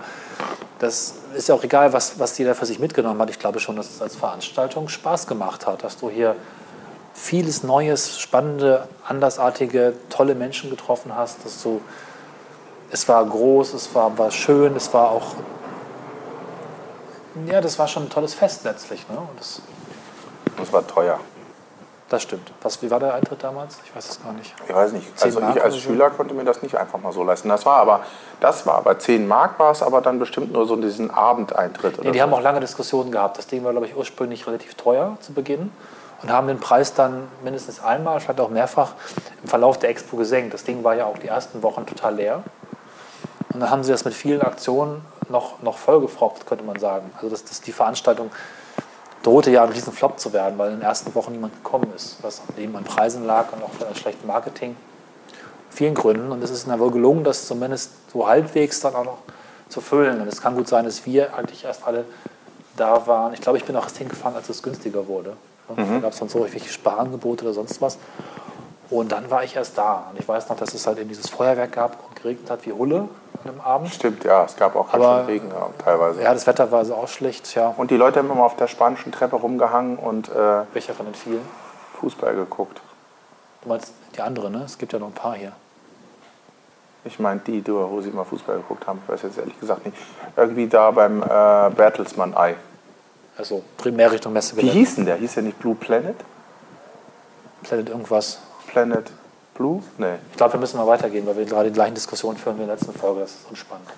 das ist ja auch egal, was, was jeder für sich mitgenommen hat. Ich glaube schon, dass es als Veranstaltung Spaß gemacht hat, dass du hier vieles Neues, spannende, andersartige, tolle Menschen getroffen hast, dass du es war groß, es war, war schön, es war auch ja, das war schon ein tolles Fest letztlich. Ne? Und das, Das war teuer. das stimmt. Was, wie war der Eintritt damals? Ich weiß es gar nicht. Ich weiß nicht. Also ich als? Schüler konnte mir das nicht einfach mal so leisten. Das war aber, das war aber 10 Mark war es, aber dann bestimmt nur so diesen Abendeintritt. Oder Nee, die so. haben auch lange Diskussionen gehabt. Das Ding war, glaube ich, ursprünglich relativ teuer zu Beginn und haben den Preis dann mindestens einmal, vielleicht auch mehrfach im Verlauf der Expo gesenkt. Das Ding war ja auch die ersten Wochen total leer. Und dann haben sie das mit vielen Aktionen noch, noch vollgefropft, könnte man sagen. Also das, das, die Veranstaltung drohte ja ein riesen Flop zu werden, weil in den ersten Wochen niemand gekommen ist, was eben an Preisen lag und auch an schlechtem Marketing. Vielen Gründen. Und es ist ihnen wohl gelungen, das zumindest so halbwegs dann auch noch zu füllen. Und es kann gut sein, dass wir eigentlich erst alle da waren. Ich glaube, ich bin auch erst hingefahren, als es günstiger wurde. Da gab es dann so irgendwelche Sparangebote oder sonst was. Und dann war ich erst da. Und ich weiß noch, dass es halt eben dieses Feuerwerk gab und geregnet hat wie Hulle an dem Abend. Stimmt, ja, es gab auch ganz schön Regen ja, teilweise. Ja, das Wetter war so auch schlecht. Ja, Und die Leute haben immer auf der spanischen Treppe rumgehangen und äh, welcher von den vielen? Fußball geguckt. Du meinst die andere, ne? Es gibt ja noch ein paar hier. Ich meine die, die, wo sie mal Fußball geguckt haben. Ich weiß jetzt ehrlich gesagt nicht. Irgendwie da beim äh, Bertelsmann-Ei. Also primär Richtung Wie Messegelände. hieß denn der? Hieß der nicht Blue Planet? Planet irgendwas. Planet Blue? Nee. Ich glaube, wir müssen mal weitergehen, weil wir gerade die gleichen Diskussionen führen wie in der letzten Folge. Das ist unspannend.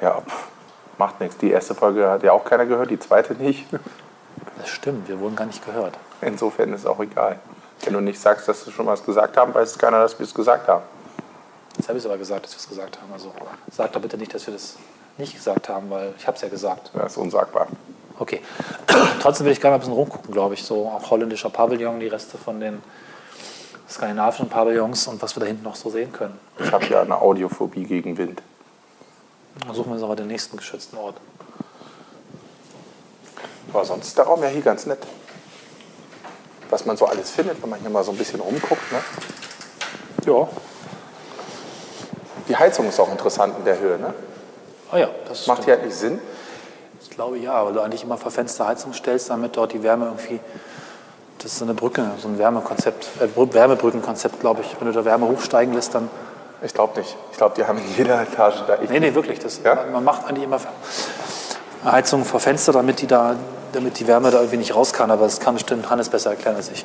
Ja, pff, macht nichts. Die erste Folge hat ja auch keiner gehört, die zweite nicht. Das stimmt, wir wurden gar nicht gehört. Insofern ist es auch egal. Wenn du nicht sagst, dass wir schon was gesagt haben, weiß es keiner, dass wir es gesagt haben. Jetzt habe ich es aber gesagt, dass wir es gesagt haben. Also sag doch bitte nicht, dass wir das nicht gesagt haben, weil ich habe es ja gesagt. Das ist unsagbar. Okay. Trotzdem will ich gerne mal ein bisschen rumgucken, glaube ich. So auch holländischer Pavillon, die Reste von den skandinavischen Pavillons und was wir da hinten noch so sehen können. Ich habe ja eine Audiophobie gegen Wind. Dann suchen wir uns aber den nächsten geschützten Ort. Aber sonst ist der Raum ja hier ganz nett. Was man so alles findet, wenn man hier mal so ein bisschen rumguckt. Ne? Ja. Die Heizung ist auch interessant in der Höhe. Ne? Ah ja, das Macht stimmt. hier eigentlich Sinn? Ich glaube ja, weil du eigentlich immer verfenster Heizung stellst, damit dort die Wärme irgendwie. Das ist so eine Brücke, so ein Wärmekonzept, äh, Br- Wärmebrückenkonzept, glaube ich. Wenn du da Wärme hochsteigen lässt, dann. Ich glaube nicht. Ich glaube, die haben in jeder Etage da. Ich Nee, nee, wirklich. Das, Ja? man, man macht eigentlich immer Heizung vor Fenster, damit die, da, damit die Wärme da irgendwie nicht raus kann. Aber das kann bestimmt Hannes besser erklären als ich.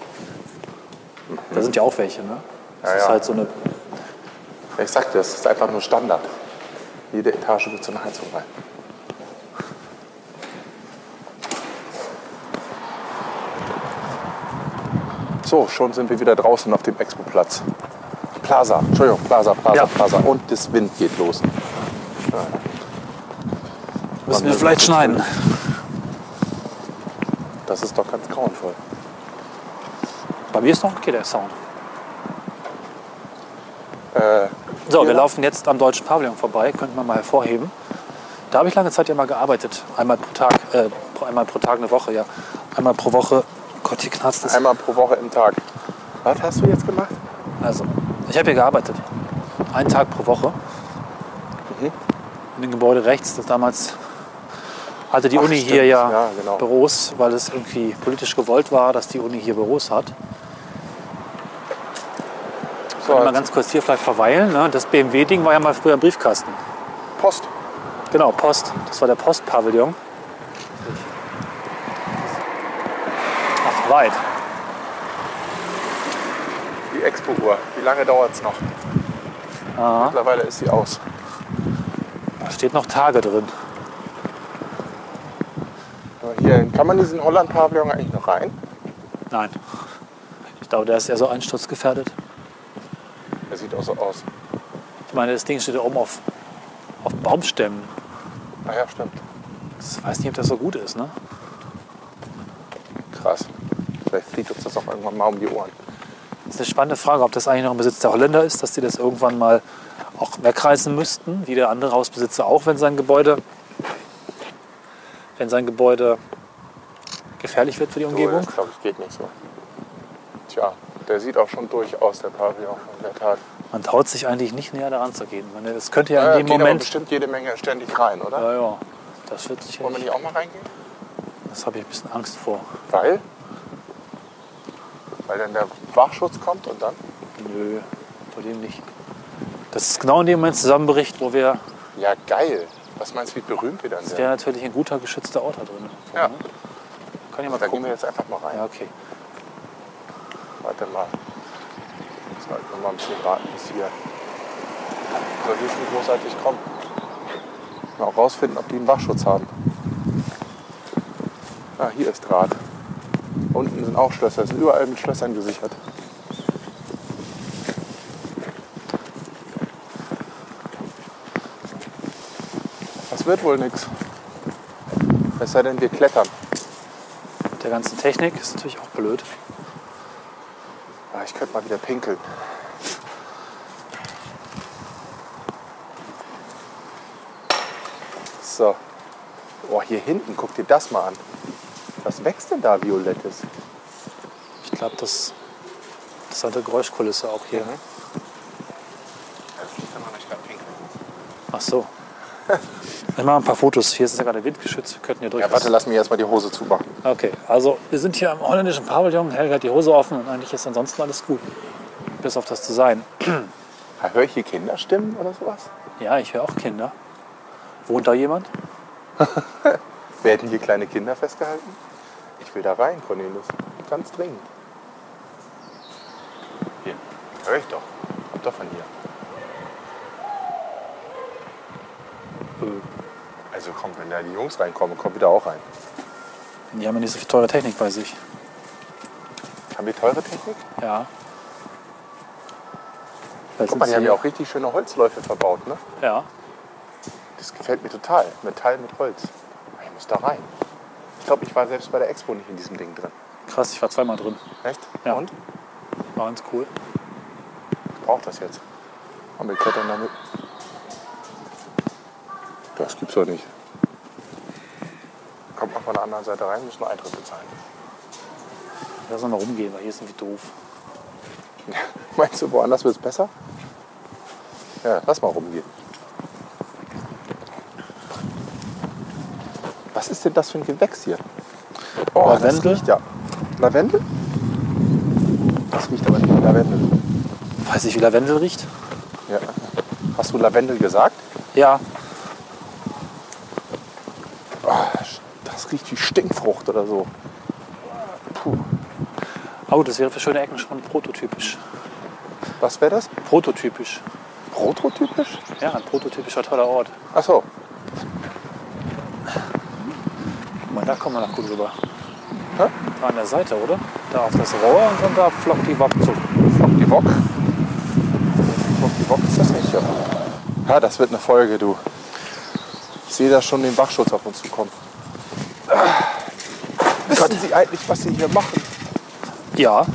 Da sind ja auch welche, ne? Das Ja, ist ja. halt so eine. Ich sagte, das ist einfach nur Standard. Jede Etage wird so eine Heizung rein. So, schon sind wir wieder draußen auf dem Expo-Platz. Plaza, Entschuldigung, Plaza, Plaza, Ja. Plaza. Und das Wind geht los. Müssen wir vielleicht schneiden. Das ist doch ganz grauenvoll. Bei mir ist noch okay der Sound. Äh, So, wir Ja. laufen jetzt am Deutschen Pavillon vorbei, könnten wir mal hervorheben. Da habe ich lange Zeit ja mal gearbeitet. Einmal pro Tag, äh, einmal pro Tag eine Woche, ja. Einmal pro Woche. Gott, hier knarzt es. einmal pro Woche im Tag. Was hast du jetzt gemacht? Also, ich habe hier gearbeitet. Einen Tag pro Woche. Mhm. In dem Gebäude rechts, das damals hatte die Ach, Uni stimmt. hier ja, Ja, genau. Büros, weil es irgendwie politisch gewollt war, dass die Uni hier Büros hat. So, Können wir mal ganz kurz hier vielleicht verweilen. Ne? Das BMW-Ding war ja mal früher ein Briefkasten. Post. Genau, Post. Das war der Postpavillon. Ach, weit. Die Expo-Uhr. Wie lange dauert es noch? Aha. Mittlerweile ist sie aus. Da steht noch Tage drin. Aber Hier, kann man diesen Holland-Pavillon eigentlich noch rein? Nein. Ich glaube, der ist eher so einsturzgefährdet. Der sieht auch so aus. Ich meine, das Ding steht da oben auf, auf Baumstämmen. Ah ja, stimmt. Ich weiß nicht, ob das so gut ist, ne? Krass. Vielleicht fliegt uns das auch irgendwann mal um die Ohren. Das ist eine spannende Frage, ob das eigentlich noch im Besitz der Holländer ist, dass die das irgendwann mal auch wegreißen müssten, wie der andere Hausbesitzer auch, wenn sein Gebäude, wenn sein Gebäude gefährlich wird für die So, Umgebung. das glaube ich geht nicht so. Tja, der sieht auch schon durch aus, der Pavillon, in der Tat. Man traut sich eigentlich nicht näher daran zu gehen. Das könnte ja Ja, in dem geht aber Moment. bestimmt jede Menge ständig rein, oder? Ja, ja. Das wird sicher Wollen wir nicht auch mal reingehen? Das habe ich ein bisschen Angst vor. Weil? Weil dann der Wachschutz kommt und dann? Nö, bei dem nicht. Das ist genau in dem Moment zusammenbricht, wo wir. Ja, geil. Was meinst du, wie berühmt wir dann Das sind? wäre natürlich ein guter geschützter Ort da drin. So, Ja. ne? Kann ich mal Da gehen gucken. wir jetzt einfach mal rein. Ja, okay. Warte mal. Jetzt sollten wir mal ein bisschen warten, bis hier. Soll hier schon großartig kommen. Mal auch rausfinden, ob die einen Wachschutz haben. Ah, hier ist Draht. Unten sind auch Schlösser. Es sind überall mit Schlössern gesichert. Das wird wohl nichts. Es sei denn, wir klettern. Mit der ganzen Technik ist natürlich auch blöd. Ah, ich könnte mal wieder pinkeln. So. Oh, hier hinten, guck dir das mal an. Was wächst denn da Violettes? Ich glaube, das, das ist halt eine Geräuschkulisse auch hier. Mhm. Ach so. Ich mache ein paar Fotos. Hier ist es ja gerade windgeschützt. Wir könnten hier Ja, durchaus. warte, lass mich erstmal die Hose zumachen. Okay, also wir sind hier im holländischen Pavillon. Helga hat die Hose offen und eigentlich ist ansonsten alles gut. Bis auf das Design. Ja, Höre ich hier Kinderstimmen oder sowas? Ja, ich höre auch Kinder. Wohnt da jemand? Werden hier kleine Kinder festgehalten? Ich will da rein, Cornelius. Ganz dringend. Hier, höre ich doch. Kommt doch von hier. Also komm, wenn da die Jungs reinkommen, komm wieder auch rein. Die haben ja nicht so viel teure Technik bei sich. Haben wir teure Technik? Ja. Vielleicht Guck mal, die haben ja auch richtig schöne Holzläufe verbaut, ne? Ja. Das gefällt mir total. Metall mit Holz. Ich muss da rein. Ich glaube, ich war selbst bei der Expo nicht in diesem Ding drin. Krass, ich war zweimal drin. Echt? Ja. Und? War ganz cool. Ich brauche das jetzt. Und wir klettern damit. Das gibt's doch nicht. Kommt man von der anderen Seite rein, muss nur Eintritt bezahlen. Lass uns mal rumgehen, weil hier ist irgendwie doof. Meinst du, woanders wird es besser? Ja, lass mal rumgehen. Was ist denn das für ein Gewächs hier? Oh, das Lavendel? riecht ja. Lavendel? Das riecht aber nicht wie Lavendel. Weiß ich, wie Lavendel riecht? Ja. Hast du Lavendel gesagt? Ja. Oh, das riecht wie Stinkfrucht oder so. Puh. Oh, das wäre für schöne Ecken schon prototypisch. Was wäre das? Prototypisch. Prototypisch? Ja, ein prototypischer toller Ort. Ach so. Guck mal, da kommen wir noch gut rüber. Hä? Da an der Seite, oder? Da auf das Rohr und dann da flockt die Wok zu. Flock die Wok. Flock die Wok ist das nicht, ja. Ja, das wird eine Folge, du. Ich sehe da schon den Wachschutz auf uns zukommen. Ah. Wissen Sie eigentlich, was Sie hier machen? Ja,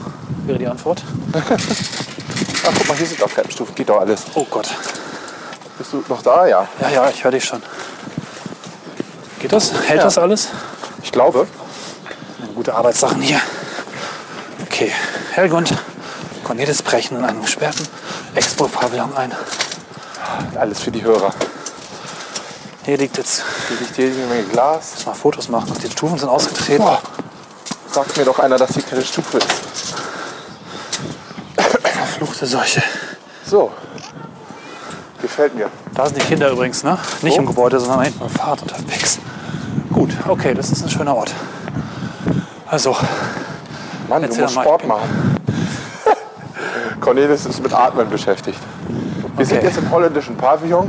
wäre die Antwort. Ach, guck mal, hier sind auch Treppenstufen. Geht doch alles. Oh Gott. Bist du noch da? Ja. Ja, ja, ich höre dich schon. Geht das? Hält Ja. das alles? Ich glaube. Gute Arbeitssachen hier. Okay, Helge und Cornelis brechen in einem gesperrten Expo-Pavillon ein. Alles für die Hörer. Hier liegt jetzt, Hier liegt jede Menge Glas. muss mal Fotos machen. Die Stufen sind ausgetreten. Boah. Sagt mir doch einer, dass hier keine Stufe ist. Verfluchte Seuche. So. Gefällt mir. Da sind die Kinder übrigens, ne? Nicht Wo? im Gebäude, sondern hinten im Fahrrad unterwegs. Gut, okay, das ist ein schöner Ort. Also, Mann, du musst mal. Sport machen. Cornelis ist mit Atmen beschäftigt. Wir sind Okay. jetzt im holländischen Pavillon.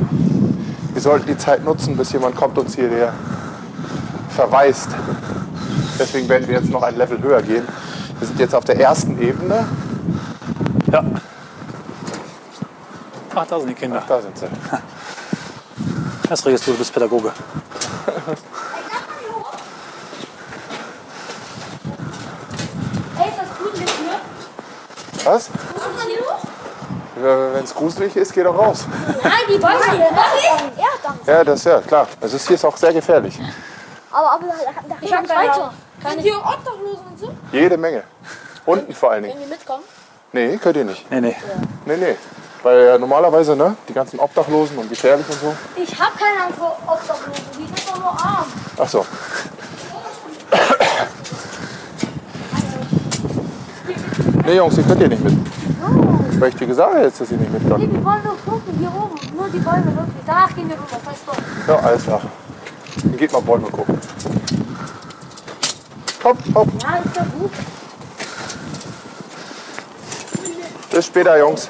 Wir sollten die Zeit nutzen, bis jemand kommt uns hier, der verweist. Deswegen werden wir jetzt noch ein Level höher gehen. Wir sind jetzt auf der ersten Ebene. ja. Ach, da sind die Kinder. Da sind sie. Das redest du, du bist Pädagoge. Ey, ist das gruselig, ne? Was? Was ist hier los? Wenn es gruselig ist, geh doch raus. Nein, die Bäume hier. Erdgang. Ja, das ist ja klar. Also es hier ist auch sehr gefährlich. Aber, aber da, da Ich geht hab weiter. Sind hier Obdachlosen und so? Jede Menge. Unten vor allen Dingen. Können die mitkommen? Nee, könnt ihr nicht. Nee, nee. Nee, nee. Weil ja normalerweise, ne, die ganzen Obdachlosen und gefährlich und so. Ich hab keine Angst vor Obdachlosen. Die sind doch nur arm. Ach so. Nee, Jungs, ihr könnt hier nicht mit. Weil ich dir gesagt habe, jetzt, dass ihr nicht Nee, mitkommt. wir wollen nur gucken. Hier oben. Nur die Bäume wirklich. Danach gehen wir rüber. Weißt du? Ja, alles klar. Dann geht mal Bäume gucken. Hopp, hopp. Ja, ist ja gut. Bis später, Jungs.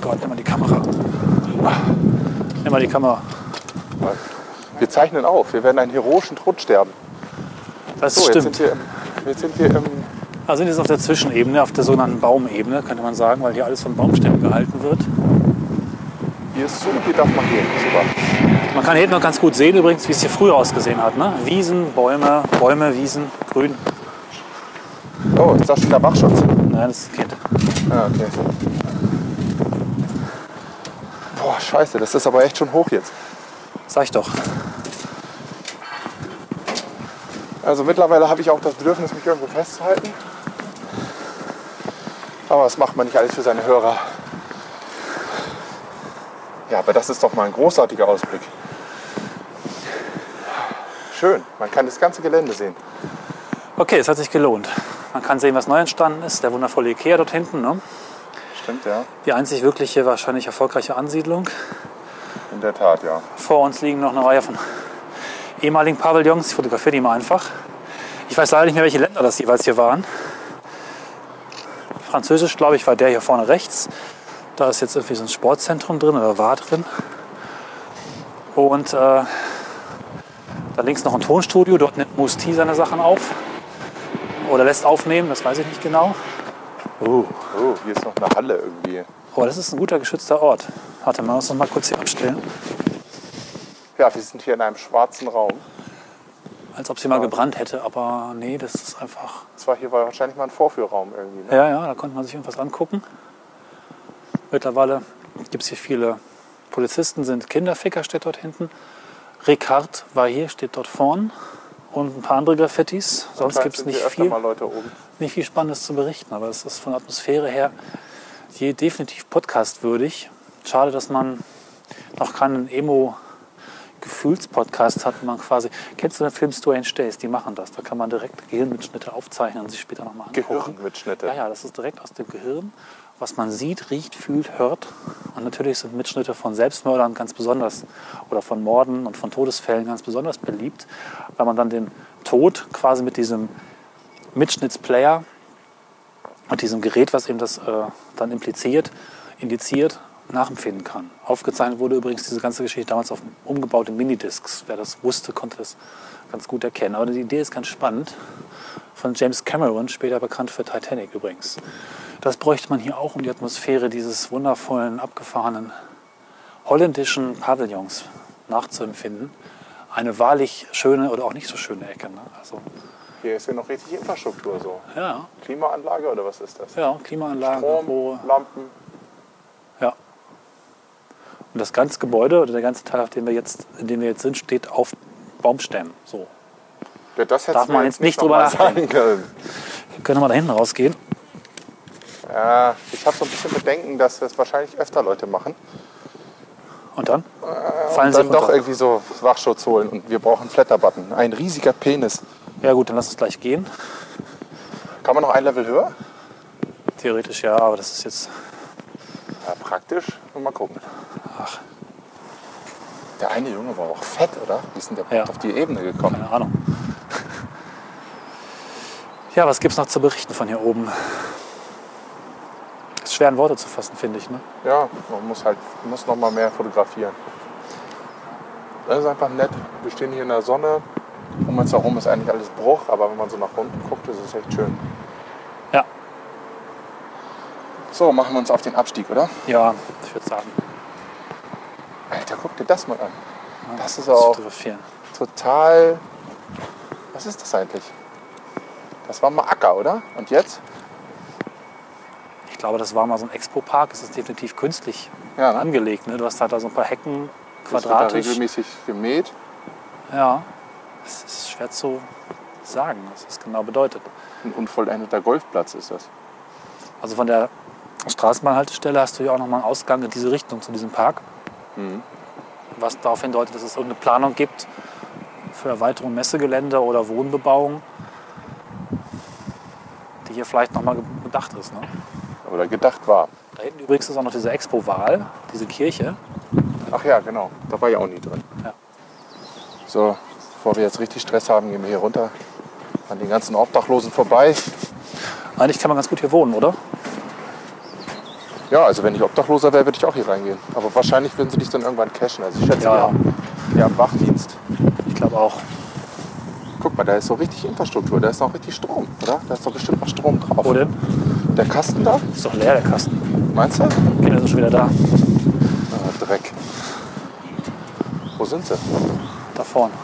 Gott, nimm mal die Kamera. Nimm mal die Kamera. Wir zeichnen auf. Wir werden einen heroischen Tod sterben. Das So, jetzt stimmt. sind wir, jetzt sind wir im. Wir sind jetzt auf der Zwischenebene, auf der sogenannten Baumebene, könnte man sagen, weil hier alles von Baumstämmen gehalten wird. Hier ist zu, hier darf man gehen. Super. Man kann hier hinten noch ganz gut sehen übrigens, wie es hier früher ausgesehen hat. Ne? Wiesen, Bäume, Bäume, Wiesen, Grün. Oh, ist das schon der Wachschutz? Nein, das ist ein Kind. Ah, okay. Boah, scheiße, das ist aber echt schon hoch jetzt. Sag ich doch. Also mittlerweile habe ich auch das Bedürfnis, mich irgendwo festzuhalten. Aber was macht man nicht alles für seine Hörer? Ja, aber das ist doch mal ein großartiger Ausblick. Schön, man kann das ganze Gelände sehen. Okay, es hat sich gelohnt. Man kann sehen, was neu entstanden ist. Der wundervolle Ikea dort hinten. Ne? Stimmt, ja. Die einzig wirkliche, wahrscheinlich erfolgreiche Ansiedlung. In der Tat, ja. Vor uns liegen noch eine Reihe von ehemaligen Pavillons. Ich fotografiere die mal einfach. Ich weiß leider nicht mehr, welche Länder das jeweils hier waren. Französisch, glaube ich, war der hier vorne rechts. Da ist jetzt irgendwie so ein Sportzentrum drin oder war drin. Und äh, da links noch ein Tonstudio. Dort nimmt Musti seine Sachen auf. Oder lässt aufnehmen, das weiß ich nicht genau. Oh, Oh, hier ist noch eine Halle irgendwie. Oh das ist ein guter geschützter Ort. Warte mal, muss uns mal kurz hier abstellen. Ja, wir sind hier in einem schwarzen Raum. Als ob sie mal gebrannt hätte, aber nee, das ist einfach. Das war hier war wahrscheinlich mal ein Vorführraum irgendwie. Ne? Ja, ja, da konnte man sich irgendwas angucken. Mittlerweile gibt es hier viele Polizisten, sind Kinderficker, steht dort hinten. Ricard war hier, steht dort vorn. Und ein paar andere Graffitis. Sonst gibt es nicht viel, nicht viel Spannendes zu berichten. Aber es ist von der Atmosphäre her je definitiv podcastwürdig. Schade, dass man noch keinen Emo-Gefühlspodcast hat. wo Man quasi, kennst du den Film Strange Days? Die machen das. Da kann man direkt Gehirnmitschnitte aufzeichnen und sich später nochmal angucken. Gehirnmitschnitte. Ja, ja, das ist direkt aus dem Gehirn, was man sieht, riecht, fühlt, hört. Und natürlich sind Mitschnitte von Selbstmördern ganz besonders oder von Morden und von Todesfällen ganz besonders beliebt, weil man dann den Tod quasi mit diesem Mitschnittsplayer und diesem Gerät, was eben das äh, dann impliziert, indiziert, nachempfinden kann. Aufgezeichnet wurde übrigens diese ganze Geschichte damals auf umgebaute Minidiscs. Wer das wusste, konnte das ganz gut erkennen. Aber die Idee ist ganz spannend. Von James Cameron, später bekannt für Titanic übrigens. Das bräuchte man hier auch, um die Atmosphäre dieses wundervollen, abgefahrenen holländischen Pavillons nachzuempfinden. Eine wahrlich schöne oder auch nicht so schöne Ecke. Ne? Also, Hier ist ja noch richtig Infrastruktur so. ja, Klimaanlage oder was ist das? ja, Klimaanlagen, Strom, wo Lampen. Ja. Und das ganze Gebäude oder der ganze Teil, auf dem wir jetzt, in dem wir jetzt sind, steht auf Baumstämmen. So. Ja, das Darf man jetzt nicht drüber nachdenken. sagen können. Wir können wir mal da hinten rausgehen. Ja, ich habe so ein bisschen Bedenken, dass das wahrscheinlich öfter Leute machen. Und dann fallen Und sie dann doch runter. irgendwie so Wachschutz holen. Und wir brauchen einen Flatterbutton. Ein riesiger Penis. Ja gut, dann lass uns gleich gehen. Kann man noch ein Level höher? Theoretisch ja, aber das ist jetzt. Ja, praktisch. Und mal gucken. Ach, Der eine Junge war auch fett, oder? Wie ist denn der Ja. auf die Ebene gekommen? keine Ahnung. Ja, was gibt's noch zu berichten von hier oben? Ist schwer in Worte zu fassen, finde ich. Ne? Ja, man muss halt muss noch mal mehr fotografieren. Das ist einfach nett. Wir stehen hier in der Sonne. Um uns herum ist eigentlich alles Bruch, aber wenn man so nach unten guckt, ist es echt schön. Ja, So, machen wir uns auf den Abstieg, oder? ja, ich würde sagen. Alter, guck dir das mal an. Das ist auch total. Was ist das eigentlich? Das war mal Acker, oder? Und jetzt? Ich glaube, das war mal so ein Expo-Park. Es ist definitiv künstlich Ja, ne? angelegt. Ne? Du hast halt da so ein paar Hecken, Das wird da quadratisch. regelmäßig gemäht. Ja, es ist schwer zu sagen, was das genau bedeutet. Ein unvollendeter Golfplatz ist das. Also von der Straßenbahnhaltestelle hast du ja auch nochmal einen Ausgang in diese Richtung, zu diesem Park. Mhm. Was darauf hindeutet, dass es irgendeine Planung gibt für Erweiterung Messegelände oder Wohnbebauung, die hier vielleicht nochmal bedacht ist. Ne? Oder gedacht war. Da hinten übrigens ist auch noch diese Expo-Wahl, diese Kirche. Ach ja, genau. Da war ja auch nie drin. Ja. So, bevor wir jetzt richtig Stress haben, gehen wir hier runter an den ganzen Obdachlosen vorbei. Eigentlich kann man ganz gut hier wohnen, oder? Ja, also wenn ich Obdachloser wäre, würde ich auch hier reingehen. Aber wahrscheinlich würden sie dich dann irgendwann cashen. Also ich schätze, Ja. haben, die haben Wachdienst. Ich glaube auch. Guck mal, da ist so richtig Infrastruktur. Da ist noch richtig Strom, oder? Da ist doch bestimmt noch Strom drauf. Wo denn? Der Kasten da? Ist doch leer, der Kasten. Meinst du? Kinder sind schon wieder da. Ah, Dreck. Wo sind sie? Da vorne.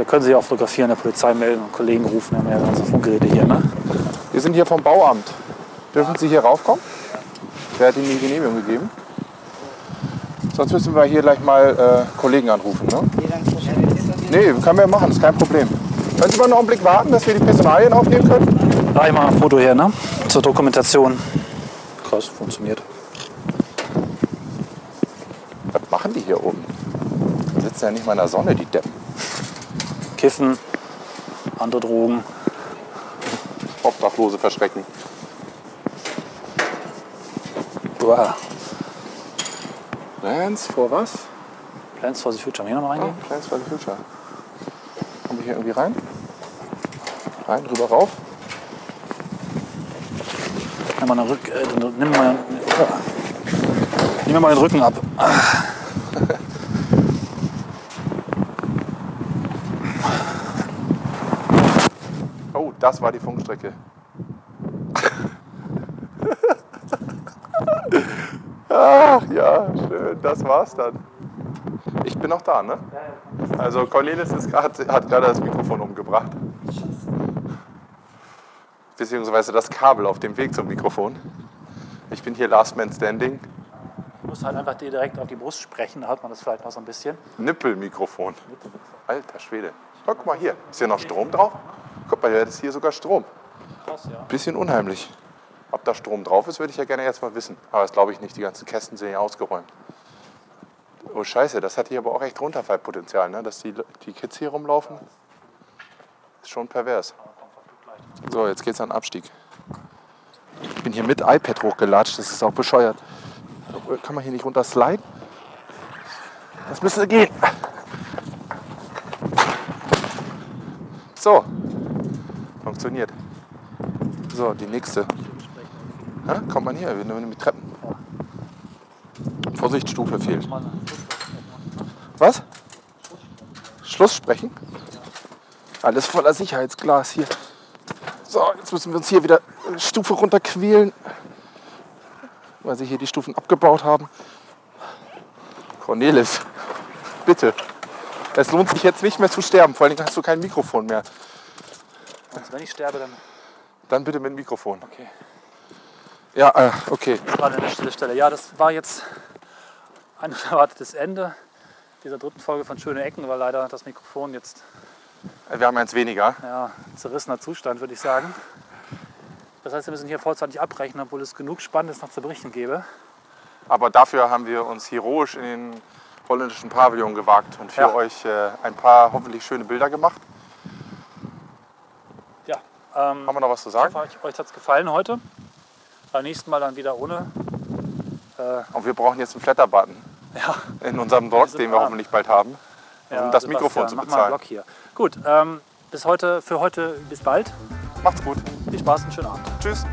Wir können sie auch fotografieren, der Polizei melden und Kollegen rufen. Wir haben ja ganze Funkgeräte hier, ne? Wir sind hier vom Bauamt. Dürfen Sie hier raufkommen? Wer hat Ihnen die Genehmigung gegeben? Sonst müssen wir hier gleich mal äh, Kollegen anrufen. Ne? Nee, können wir machen, ist kein Problem. Können Sie mal noch einen Blick warten, dass wir die Personalien aufnehmen können? Da ich mal ein Foto her, ne? Zur Dokumentation. Krass, funktioniert. Was machen die hier oben? Die sitzen ja nicht mal in der Sonne, die Deppen. Kiffen, andere Drogen. Obdachlose verschrecken. Uah. Plans for was? Plans for the Future. Hier nochmal Ah, reingehen? Plans for the Future. Kommen wir hier irgendwie rein? Rein, rüber, rauf. Nimm mal den, Rück, äh, nimm mal, nimm mir mal den Rücken ab. Oh, das war die Funkstrecke. Ach ja, schön, das war's dann. Ich bin noch da, ne? Also Cornelis ist grad, hat gerade das Mikrofon umgebracht. Beziehungsweise das Kabel auf dem Weg zum Mikrofon. Ich bin hier Last Man Standing. Du musst halt einfach dir direkt auf die Brust sprechen, da hört man das vielleicht noch so ein bisschen. Nippelmikrofon. Alter Schwede. Guck mal hier. Ist hier noch Strom drauf? Guck mal, hier ist hier sogar Strom. Krass, ja. Bisschen unheimlich. Ob da Strom drauf ist, würde ich ja gerne jetzt mal wissen. Aber das glaube ich nicht. Die ganzen Kästen sind ja ausgeräumt. Oh Scheiße, das hat hier aber auch echt Runterfallpotenzial, ne? dass die, die Kids hier rumlaufen. Ist schon pervers. So, jetzt geht's an den Abstieg. Ich bin hier mit iPad hochgelatscht, das ist auch bescheuert. Kann man hier nicht runter sliden? Das müsste gehen. So, funktioniert. So, die nächste. Hä? Kommt man hier? Wir nehmen mit Treppen. Vorsicht, Stufe fehlt. Was? Schluss sprechen? Alles voller Sicherheitsglas hier. So, jetzt müssen wir uns hier wieder Stufe runterquälen, weil sie hier die Stufen abgebaut haben. Cornelis, bitte. Es lohnt sich jetzt nicht mehr zu sterben, vor allem hast du kein Mikrofon mehr. Und wenn ich sterbe, dann Dann bitte mit Mikrofon. Okay. Ja, äh, okay. gerade an der Stelle- Stelle. Ja, das war jetzt ein unerwartetes Ende dieser dritten Folge von Schöne Ecken, weil leider das Mikrofon jetzt Wir haben eins weniger. ja, zerrissener Zustand, würde ich sagen. Das heißt, wir müssen hier vorzeitig abbrechen, obwohl es genug Spannendes noch zu berichten gäbe. Aber dafür haben wir uns heroisch in den holländischen Pavillon gewagt und für Ja. euch äh, ein paar hoffentlich schöne Bilder gemacht. Ja, ähm, Haben wir noch was zu ich sagen? hoffe, euch, hat es gefallen heute. Beim nächsten Mal dann wieder ohne. Und wir brauchen jetzt einen Flatter-Button Ja, in unserem Blog, den wir arm. hoffentlich bald haben, ja, um das Sebastian, Mikrofon zu mach mal einen bezahlen. Block hier. Gut, ähm, bis heute, für heute bis bald. Macht's gut. Viel Spaß und schönen Abend. Tschüss.